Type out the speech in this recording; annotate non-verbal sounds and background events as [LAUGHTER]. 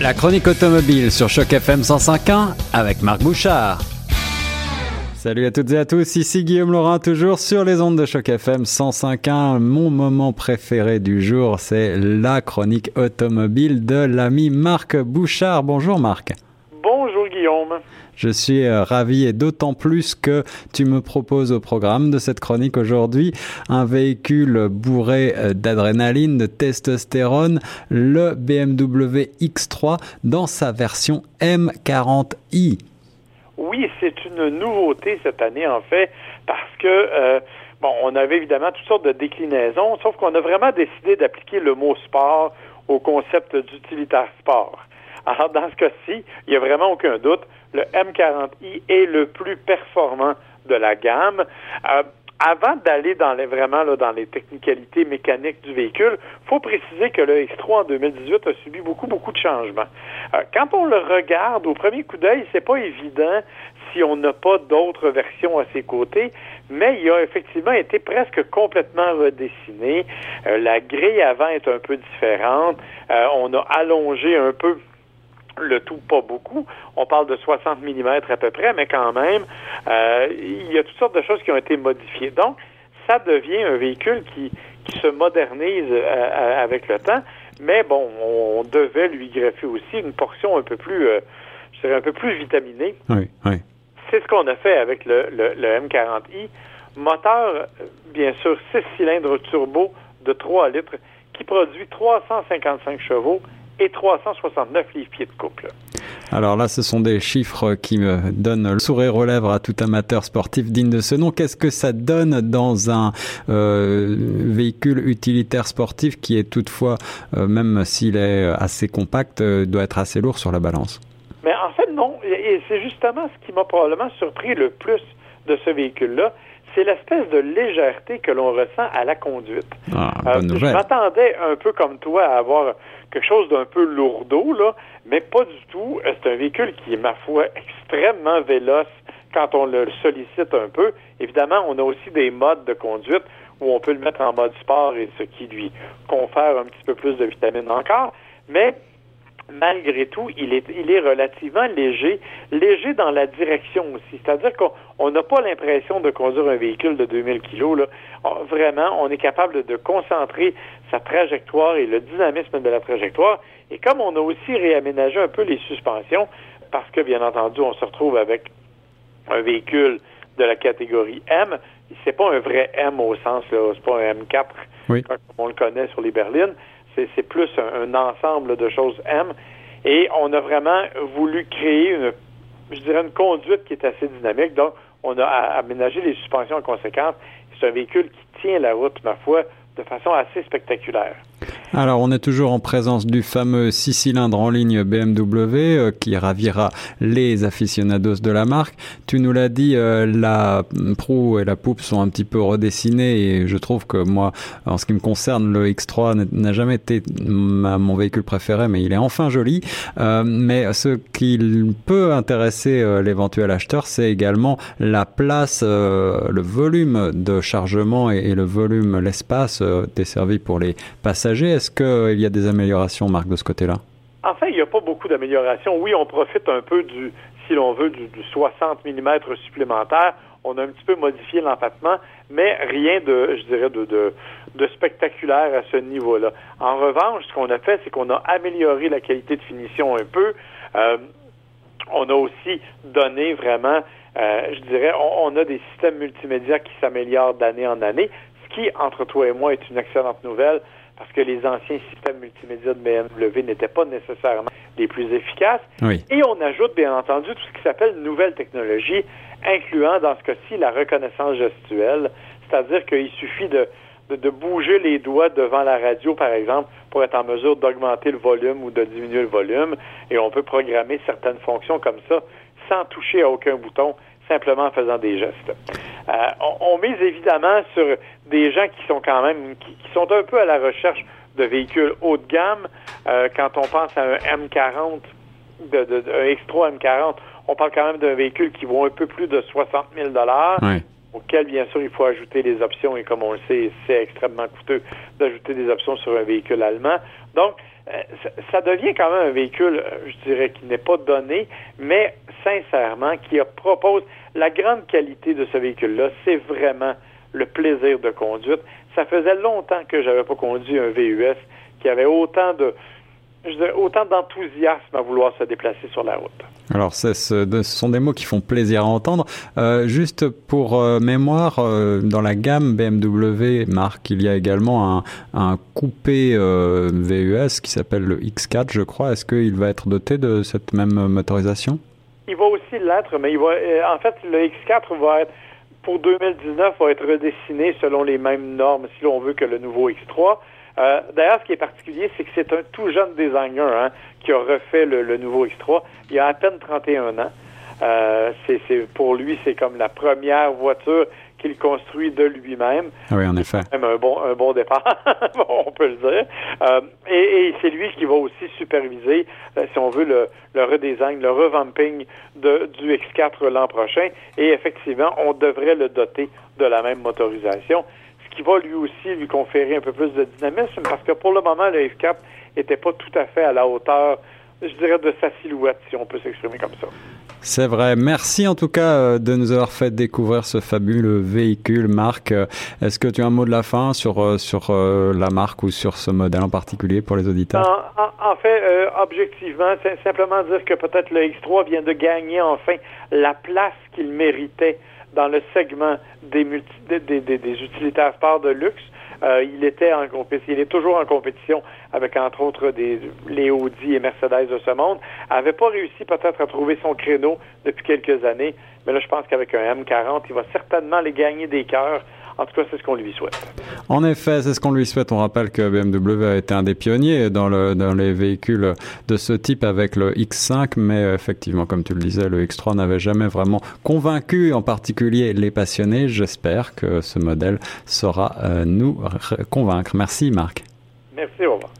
La chronique automobile sur Choc FM 105.1 avec Marc Bouchard. Salut à toutes et à tous, ici Guillaume Laurent, toujours sur les ondes de Choc FM 105.1. Mon moment préféré du jour, c'est la chronique automobile de l'ami Marc Bouchard. Bonjour Marc. Guillaume. Je suis euh, ravi et d'autant plus que tu me proposes au programme de cette chronique aujourd'hui un véhicule bourré euh, d'adrénaline, de testostérone, le BMW X3 dans sa version M40i. Oui, c'est une nouveauté cette année en fait parce que euh, bon, on avait évidemment toutes sortes de déclinaisons, sauf qu'on a vraiment décidé d'appliquer le mot sport au concept d'utilitaire sport. Alors dans ce cas-ci, il n'y a vraiment aucun doute, le M40i est le plus performant de la gamme. Euh, avant d'aller dans les, vraiment là, dans les technicalités mécaniques du véhicule, faut préciser que le X3 en 2018 a subi beaucoup, beaucoup de changements. Euh, quand on le regarde au premier coup d'œil, c'est pas évident si on n'a pas d'autres versions à ses côtés, mais il a effectivement été presque complètement redessiné. Euh, la grille avant est un peu différente. on a allongé un peu le tout pas beaucoup. On parle de 60 mm à peu près, mais quand même, euh, il y a toutes sortes de choses qui ont été modifiées. Donc, ça devient un véhicule qui, qui se modernise euh, euh, avec le temps, mais bon, on devait lui greffer aussi une portion un peu plus, je dirais, un peu plus vitaminée. Oui, oui. C'est ce qu'on a fait avec le, le, le M40i. Moteur, bien sûr, 6 cylindres turbo de 3 litres qui produit 355 chevaux et 369 livres-pieds de couple. Alors là, ce sont des chiffres qui me donnent le sourire aux lèvres à tout amateur sportif digne de ce nom. Qu'est-ce que ça donne dans un euh, véhicule utilitaire sportif qui est toutefois, euh, même s'il est assez compact, euh, doit être assez lourd sur la balance? Mais en fait, non. Et c'est justement ce qui m'a probablement surpris le plus de ce véhicule-là c'est l'espèce de légèreté que l'on ressent à la conduite. Ah, bonne je m'attendais un peu comme toi à avoir quelque chose d'un peu lourdeau, là, mais pas du tout. Euh, c'est un véhicule qui est, ma foi, extrêmement véloce quand on le sollicite un peu. Évidemment, on a aussi des modes de conduite où on peut le mettre en mode sport et ce qui lui confère un petit peu plus de vitamine encore. Mais malgré tout, il est, il est relativement léger, léger dans la direction aussi. C'est-à-dire qu'on n'a pas l'impression de conduire un véhicule de 2000 kilos. Là. vraiment, on est capable de concentrer sa trajectoire et le dynamisme de la trajectoire. Et comme on a aussi réaménagé un peu les suspensions, parce que, bien entendu, on se retrouve avec un véhicule de la catégorie M, c'est pas un vrai M au sens, là, c'est pas un M4 comme on le connaît sur les berlines, c'est plus un, ensemble de choses M. Et on a vraiment voulu créer une, je dirais, une conduite qui est assez dynamique. Donc, on a aménagé les suspensions en conséquence. C'est un véhicule qui tient la route, ma foi, de façon assez spectaculaire. Alors, on est toujours en présence du fameux six cylindres en ligne BMW euh, qui ravira les aficionados de la marque. Tu nous l'as dit, euh, la proue et la poupe sont un petit peu redessinées et je trouve que moi, en ce qui me concerne, le X3 n'a jamais été mon véhicule préféré, mais il est enfin joli. Euh, mais ce qui peut intéresser l'éventuel acheteur, c'est également la place, le volume de chargement et le volume, l'espace desservi pour les passagers. Est-ce qu'il y a des améliorations, Marc, de ce côté-là? En fait, il n'y a pas beaucoup d'améliorations. Oui, on profite un peu du, si l'on veut, du, 60 mm supplémentaire. On a un petit peu modifié l'empattement, mais rien de, je dirais, de, spectaculaire à ce niveau-là. En revanche, ce qu'on a fait, c'est qu'on a amélioré la qualité de finition un peu. Euh, on a aussi donné vraiment, euh, je dirais, on, a des systèmes multimédia qui s'améliorent d'année en année, ce qui, entre toi et moi, est une excellente nouvelle parce que les anciens systèmes multimédia de BMW n'étaient pas nécessairement les plus efficaces. Et on ajoute, bien entendu, tout ce qui s'appelle nouvelle technologie, incluant, dans ce cas-ci, la reconnaissance gestuelle, c'est-à-dire qu'il suffit de, de, bouger les doigts devant la radio, par exemple, pour être en mesure d'augmenter le volume ou de diminuer le volume, et on peut programmer certaines fonctions comme ça sans toucher à aucun bouton, simplement en faisant des gestes. Euh, on, mise évidemment sur des gens qui sont quand même, qui, sont un peu à la recherche de véhicules haut de gamme. Euh, quand on pense à un M40, de, un X3 M40, on parle quand même d'un véhicule qui vaut un peu plus de 60 000 oui. Auquel, bien sûr, il faut ajouter des options, et comme on le sait, c'est extrêmement coûteux d'ajouter des options sur un véhicule allemand. Donc, euh, ça devient quand même un véhicule, euh, je dirais, qui n'est pas donné, mais sincèrement, qui propose la grande qualité de ce véhicule-là, c'est vraiment le plaisir de conduite. Ça faisait longtemps que j'avais pas conduit un VUS qui avait autant de, autant d'enthousiasme à vouloir se déplacer sur la route. Alors, ce, ce, sont des mots qui font plaisir à entendre. Euh, juste pour euh, mémoire, euh, dans la gamme BMW, Marc, il y a également un, un coupé VUS qui s'appelle le X4, je crois. Est-ce qu'il va être doté de cette même motorisation? Il va aussi l'être, mais il va, en fait, le X4 va être pour 2019 va être redessiné selon les mêmes normes, si l'on veut, que le nouveau X3. Euh, D'ailleurs, ce qui est particulier, c'est que c'est un tout jeune designer hein, qui a refait le, le, nouveau X3. Il a à peine 31 ans. Euh, c'est pour lui, c'est comme la première voiture qu'il construit de lui-même. Ah oui, en effet. Même un bon, un bon départ, [LAUGHS] on peut le dire. Euh, et, et c'est lui qui va aussi superviser, euh, si on veut, le, le redesign, le revamping de, du X4 l'an prochain. Et effectivement, on devrait le doter de la même motorisation qui va lui aussi lui conférer un peu plus de dynamisme parce que pour le moment, le F4 n'était pas tout à fait à la hauteur, je dirais, de sa silhouette, si on peut s'exprimer comme ça. C'est vrai. Merci en tout cas euh, de nous avoir fait découvrir ce fabuleux véhicule, Marc. Euh, est-ce que tu as un mot de la fin sur, euh, sur la marque ou sur ce modèle en particulier pour les auditeurs? En, fait, euh, objectivement, c'est simplement dire que peut-être le X3 vient de gagner enfin la place qu'il méritait dans le segment des, multi, des, des, des, utilitaires sport de luxe. Euh, il était en compétition, il est toujours en compétition avec entre autres des les Audi et Mercedes de ce monde. Avait pas réussi peut-être à trouver son créneau depuis quelques années, mais là je pense qu'avec un M40, il va certainement les gagner des cœurs en tout cas, c'est ce qu'on lui souhaite. En effet, c'est ce qu'on lui souhaite. On rappelle que BMW a été un des pionniers dans, le, dans les véhicules de ce type avec le X5, mais effectivement, comme tu le disais, le X3 n'avait jamais vraiment convaincu, en particulier les passionnés. J'espère que ce modèle saura euh, nous convaincre. Merci, Marc. Merci.